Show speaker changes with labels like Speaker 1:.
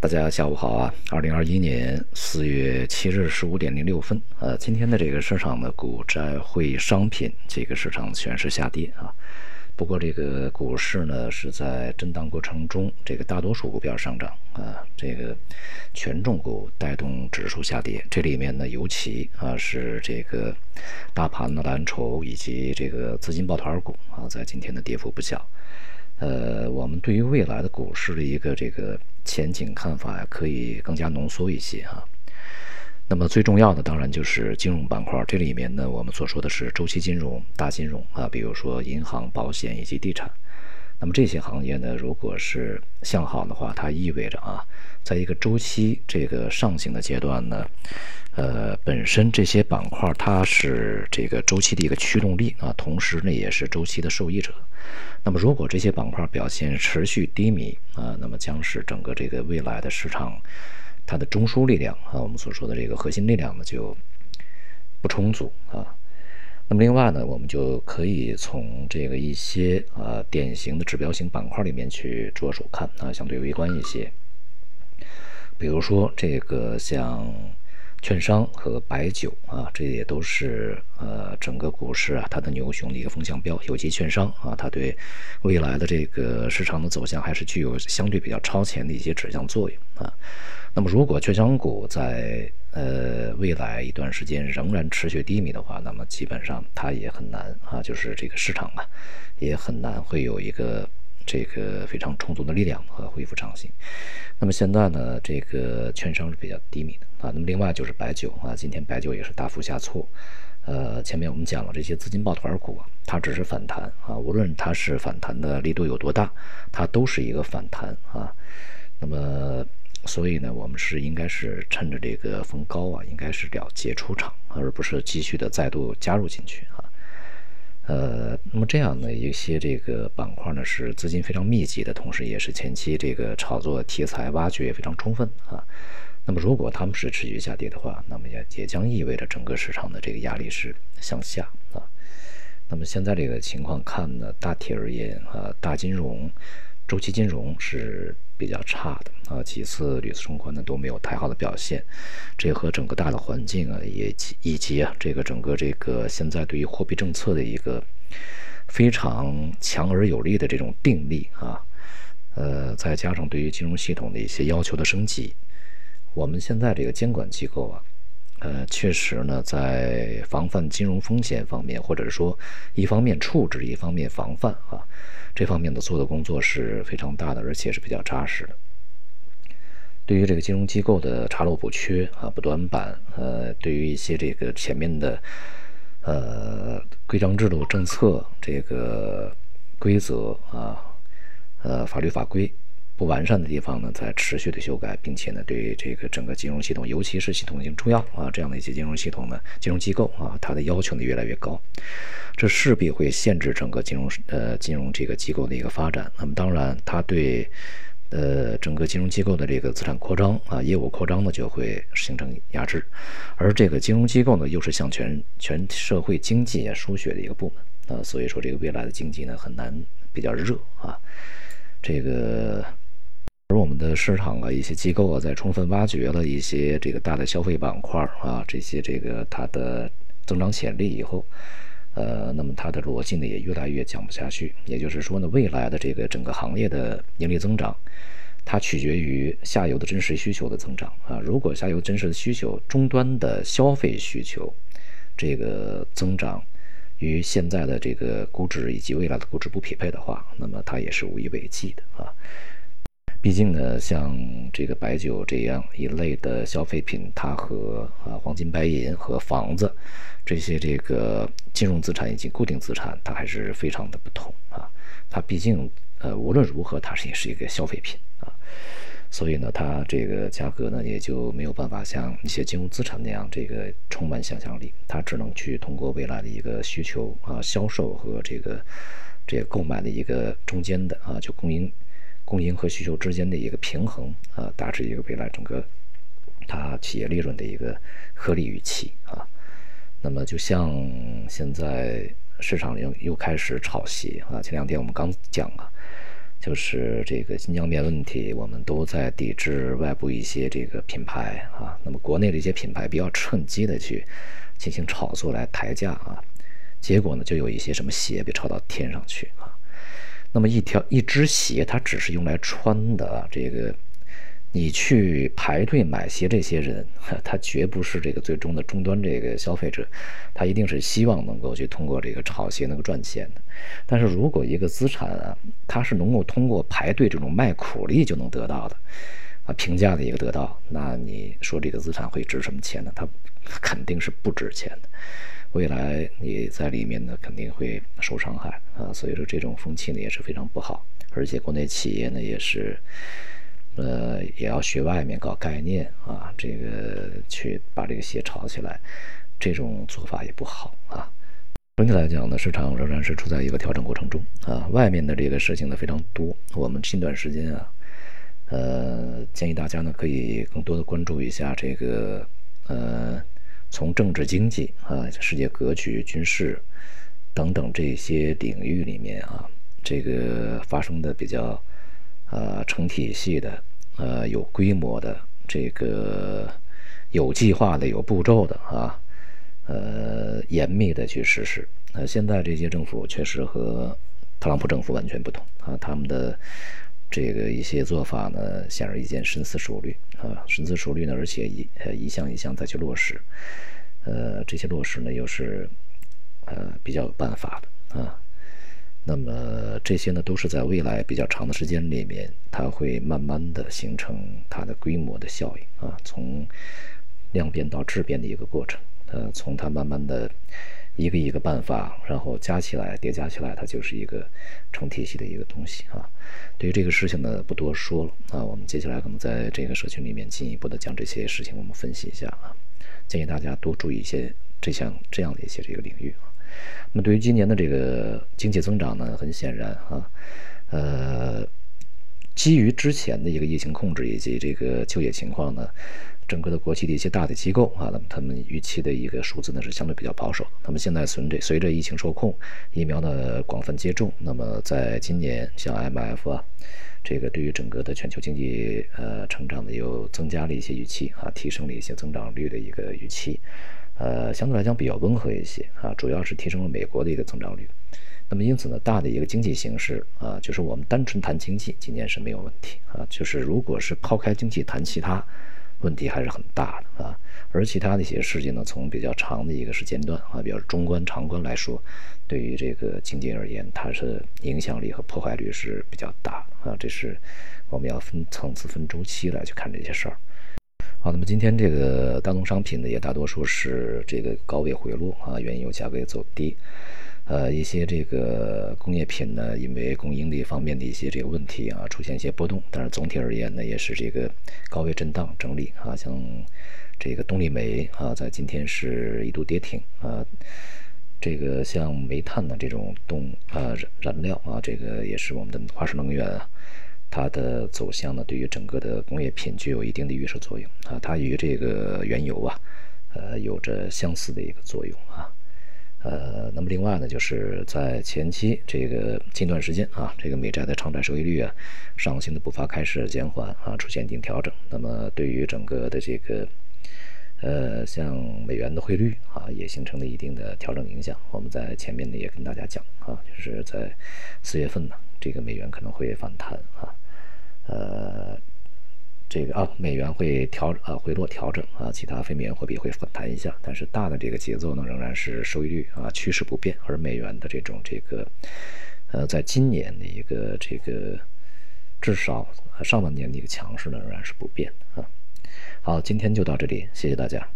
Speaker 1: 大家下午好啊！二零二一年四月七日十五点零六分，呃，今天的这个市场的股债汇商品这个市场全是下跌啊。不过这个股市呢是在震荡过程中，这个大多数股票上涨啊，这个权重股带动指数下跌。这里面呢，尤其啊是这个大盘的蓝筹以及这个资金抱团股啊，在今天的跌幅不小。呃，我们对于未来的股市的一个这个前景看法呀，可以更加浓缩一些啊。那么最重要的当然就是金融板块，这里面呢，我们所说的是周期金融、大金融啊，比如说银行、保险以及地产。那么这些行业呢，如果是向好的话，它意味着啊，在一个周期这个上行的阶段呢，呃，本身这些板块它是这个周期的一个驱动力啊，同时呢，也是周期的受益者。那么，如果这些板块表现持续低迷啊，那么将是整个这个未来的市场它的中枢力量啊，我们所说的这个核心力量呢就不充足啊。那么，另外呢，我们就可以从这个一些啊典型的指标型板块里面去着手看啊，相对微观一些。比如说这个像。券商和白酒啊，这也都是呃整个股市啊它的牛熊的一个风向标。尤其券商啊，它对未来的这个市场的走向还是具有相对比较超前的一些指向作用啊。那么，如果券商股在呃未来一段时间仍然持续低迷的话，那么基本上它也很难啊，就是这个市场啊也很难会有一个。这个非常充足的力量和恢复长性。那么现在呢，这个券商是比较低迷的啊。那么另外就是白酒啊，今天白酒也是大幅下挫。呃，前面我们讲了这些资金抱团股，它只是反弹啊，无论它是反弹的力度有多大，它都是一个反弹啊。那么所以呢，我们是应该是趁着这个逢高啊，应该是了结出场，而不是继续的再度加入进去啊。呃，那么这样的一些这个板块呢，是资金非常密集的，同时也是前期这个炒作题材挖掘也非常充分啊。那么如果他们是持续下跌的话，那么也也将意味着整个市场的这个压力是向下啊。那么现在这个情况看呢，大体而言啊，大金融。周期金融是比较差的啊，其次铝存宽呢都没有太好的表现，这和整个大的环境啊，也以及啊这个整个这个现在对于货币政策的一个非常强而有力的这种定力啊，呃，再加上对于金融系统的一些要求的升级，我们现在这个监管机构啊，呃，确实呢在防范金融风险方面，或者说一方面处置，一方面防范啊。这方面的做的工作是非常大的，而且是比较扎实的。对于这个金融机构的查漏补缺啊、补短板，呃，对于一些这个前面的呃规章制度、政策这个规则啊、呃法律法规不完善的地方呢，在持续的修改，并且呢，对这个整个金融系统，尤其是系统性重要啊这样的一些金融系统呢、金融机构啊，它的要求呢越来越高。这势必会限制整个金融呃金融这个机构的一个发展。那么当然，它对呃整个金融机构的这个资产扩张啊业务扩张呢就会形成压制。而这个金融机构呢又是向全全社会经济输血的一个部门啊，所以说这个未来的经济呢很难比较热啊。这个而我们的市场啊一些机构啊在充分挖掘了一些这个大的消费板块啊这些这个它的增长潜力以后。呃，那么它的逻辑呢也越来越讲不下去。也就是说呢，未来的这个整个行业的盈利增长，它取决于下游的真实需求的增长啊。如果下游真实的需求、终端的消费需求这个增长与现在的这个估值以及未来的估值不匹配的话，那么它也是无以为继的啊。毕竟呢，像这个白酒这样一类的消费品，它和啊黄金、白银和房子这些这个金融资产以及固定资产，它还是非常的不同啊。它毕竟呃无论如何，它是也是一个消费品啊，所以呢，它这个价格呢也就没有办法像一些金融资产那样这个充满想象力。它只能去通过未来的一个需求啊销售和这个这个购买的一个中间的啊就供应。供应和需求之间的一个平衡啊，达至一个未来整个它企业利润的一个合理预期啊。那么，就像现在市场又又开始炒鞋啊，前两天我们刚讲了，就是这个新疆棉问题，我们都在抵制外部一些这个品牌啊，那么国内的一些品牌比较趁机的去进行炒作来抬价啊，结果呢，就有一些什么鞋被炒到天上去啊。那么一条一只鞋，它只是用来穿的，这个。你去排队买鞋，这些人 他绝不是这个最终的终端这个消费者，他一定是希望能够去通过这个炒鞋能够赚钱的。但是如果一个资产啊，它是能够通过排队这种卖苦力就能得到的，啊，平价的一个得到，那你说这个资产会值什么钱呢？它肯定是不值钱的。未来你在里面呢，肯定会受伤害啊。所以说这种风气呢也是非常不好，而且国内企业呢也是。呃，也要学外面搞概念啊，这个去把这个鞋炒起来，这种做法也不好啊。整体来讲呢，市场仍然是处在一个调整过程中啊。外面的这个事情呢非常多，我们近段时间啊，呃，建议大家呢可以更多的关注一下这个呃，从政治、经济啊、世界格局、军事等等这些领域里面啊，这个发生的比较呃成体系的。呃，有规模的，这个有计划的、有步骤的啊，呃，严密的去实施。呃，现在这些政府确实和特朗普政府完全不同啊，他们的这个一些做法呢，显而易见深思熟虑啊，深思熟虑呢，而且一呃一项一项再去落实，呃，这些落实呢又是呃比较有办法的啊。那么这些呢，都是在未来比较长的时间里面，它会慢慢的形成它的规模的效应啊，从量变到质变的一个过程。呃，从它慢慢的一个一个办法，然后加起来叠加起来，它就是一个成体系的一个东西啊。对于这个事情呢，不多说了啊。我们接下来可能在这个社群里面进一步的将这些事情我们分析一下啊，建议大家多注意一些这项这样的一些这个领域啊。那么对于今年的这个经济增长呢，很显然啊，呃，基于之前的一个疫情控制以及这个就业情况呢，整个的国际的一些大的机构啊，那么他们预期的一个数字呢是相对比较保守。那么现在随着随着疫情受控，疫苗的广泛接种，那么在今年像 MF 啊，这个对于整个的全球经济呃成长呢又增加了一些预期啊，提升了一些增长率的一个预期。呃，相对来讲比较温和一些啊，主要是提升了美国的一个增长率。那么因此呢，大的一个经济形势啊，就是我们单纯谈经济，今年是没有问题啊。就是如果是抛开经济谈其他，问题还是很大的啊。而其他的一些事情呢，从比较长的一个时间段啊，比较中观、长观来说，对于这个经济而言，它是影响力和破坏率是比较大啊。这是我们要分层次、分周期来去看这些事儿。好，那么今天这个大宗商品呢，也大多数是这个高位回落啊，原油价格也走低，呃，一些这个工业品呢，因为供应的方面的一些这个问题啊，出现一些波动，但是总体而言呢，也是这个高位震荡整理啊，像这个动力煤啊，在今天是一度跌停啊，这个像煤炭的这种动呃燃料啊，这个也是我们的化石能源啊。它的走向呢，对于整个的工业品具有一定的预设作用啊，它与这个原油啊，呃，有着相似的一个作用啊，呃，那么另外呢，就是在前期这个近段时间啊，这个美债的长债收益率啊，上行的步伐开始减缓啊，出现一定调整，那么对于整个的这个呃，像美元的汇率啊，也形成了一定的调整影响。我们在前面呢也跟大家讲啊，就是在四月份呢，这个美元可能会反弹啊。呃，这个啊，美元会调啊回落调整啊，其他非美元货币会反弹一下，但是大的这个节奏呢，仍然是收益率啊趋势不变，而美元的这种这个呃，在今年的一个这个至少上半年的一个强势呢，仍然是不变啊。好，今天就到这里，谢谢大家。